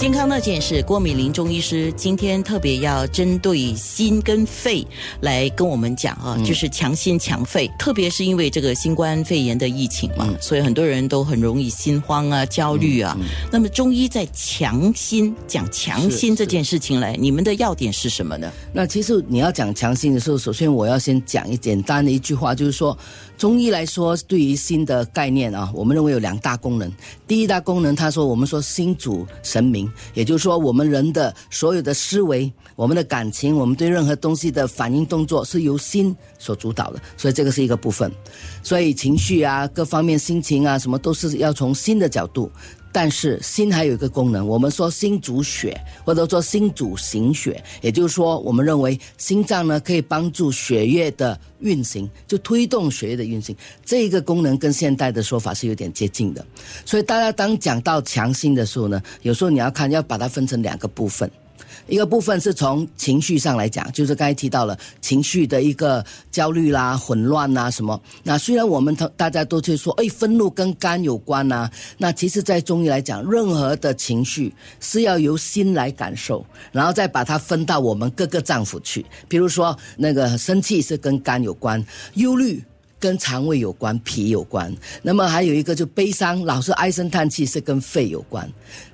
健康那件事，郭美玲中医师今天特别要针对心跟肺来跟我们讲啊，就是强心强肺。特别是因为这个新冠肺炎的疫情嘛，所以很多人都很容易心慌啊、焦虑啊。那么中医在强心讲强心这件事情来，你们的要点是什么呢？那其实你要讲强心的时候，首先我要先讲一简单的一句话，就是说中医来说，对于心的概念啊，我们认为有两大功能。第一大功能，他说我们说心主神明。也就是说，我们人的所有的思维、我们的感情、我们对任何东西的反应动作，是由心所主导的。所以这个是一个部分。所以情绪啊，各方面心情啊，什么都是要从心的角度。但是心还有一个功能，我们说心主血，或者说心主行血，也就是说，我们认为心脏呢可以帮助血液的运行，就推动血液的运行。这一个功能跟现代的说法是有点接近的。所以大家当讲到强心的时候呢，有时候你要看，要把它分成两个部分。一个部分是从情绪上来讲，就是刚才提到了情绪的一个焦虑啦、混乱呐什么。那虽然我们大家都去说，哎，愤怒跟肝有关呐，那其实，在中医来讲，任何的情绪是要由心来感受，然后再把它分到我们各个脏腑去。比如说，那个生气是跟肝有关，忧虑跟肠胃有关、脾有关。那么还有一个就悲伤，老是唉声叹气是跟肺有关。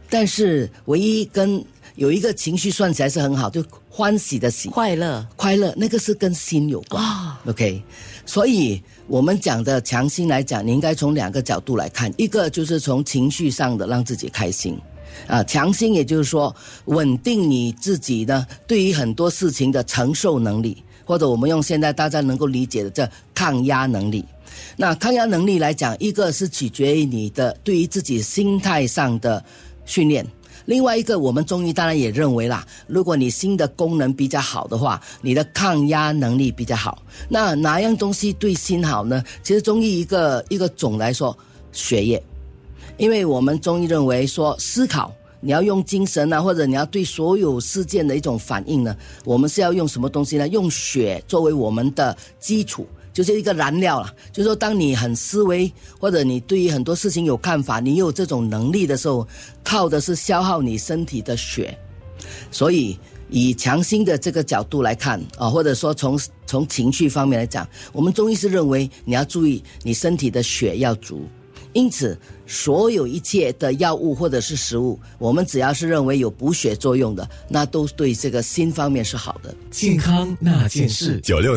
但是唯一跟有一个情绪算起来是很好，就欢喜的喜，快乐，快乐，那个是跟心有关。OK，所以我们讲的强心来讲，你应该从两个角度来看，一个就是从情绪上的让自己开心，啊，强心也就是说稳定你自己呢，对于很多事情的承受能力，或者我们用现在大家能够理解的这抗压能力。那抗压能力来讲，一个是取决于你的对于自己心态上的训练。另外一个，我们中医当然也认为啦，如果你心的功能比较好的话，你的抗压能力比较好。那哪样东西对心好呢？其实中医一个一个总来说，血液，因为我们中医认为说思考，你要用精神啊，或者你要对所有事件的一种反应呢，我们是要用什么东西呢？用血作为我们的基础。就是一个燃料了，就是说，当你很思维，或者你对于很多事情有看法，你有这种能力的时候，靠的是消耗你身体的血。所以，以强心的这个角度来看啊，或者说从从情绪方面来讲，我们中医是认为你要注意你身体的血要足。因此，所有一切的药物或者是食物，我们只要是认为有补血作用的，那都对这个心方面是好的。健康那件事，九六。